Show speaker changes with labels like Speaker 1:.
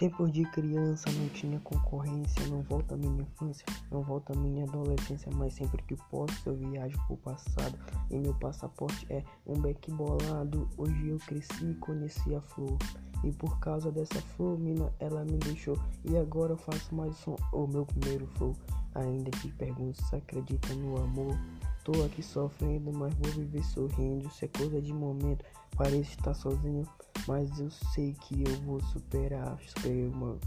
Speaker 1: Tempo de criança não tinha concorrência, não volta a minha infância, não volta a minha adolescência, mas sempre que posso eu viajo pro passado e meu passaporte é um beck bolado. Hoje eu cresci e conheci a flor e por causa dessa flor, mina, ela me deixou e agora eu faço mais um, o meu primeiro flow. Ainda te pergunto se acredita no amor. Tô aqui sofrendo, mas vou viver sorrindo. Se é coisa de momento, parece estar sozinho. Mas eu sei que eu vou superar. Superei, mano.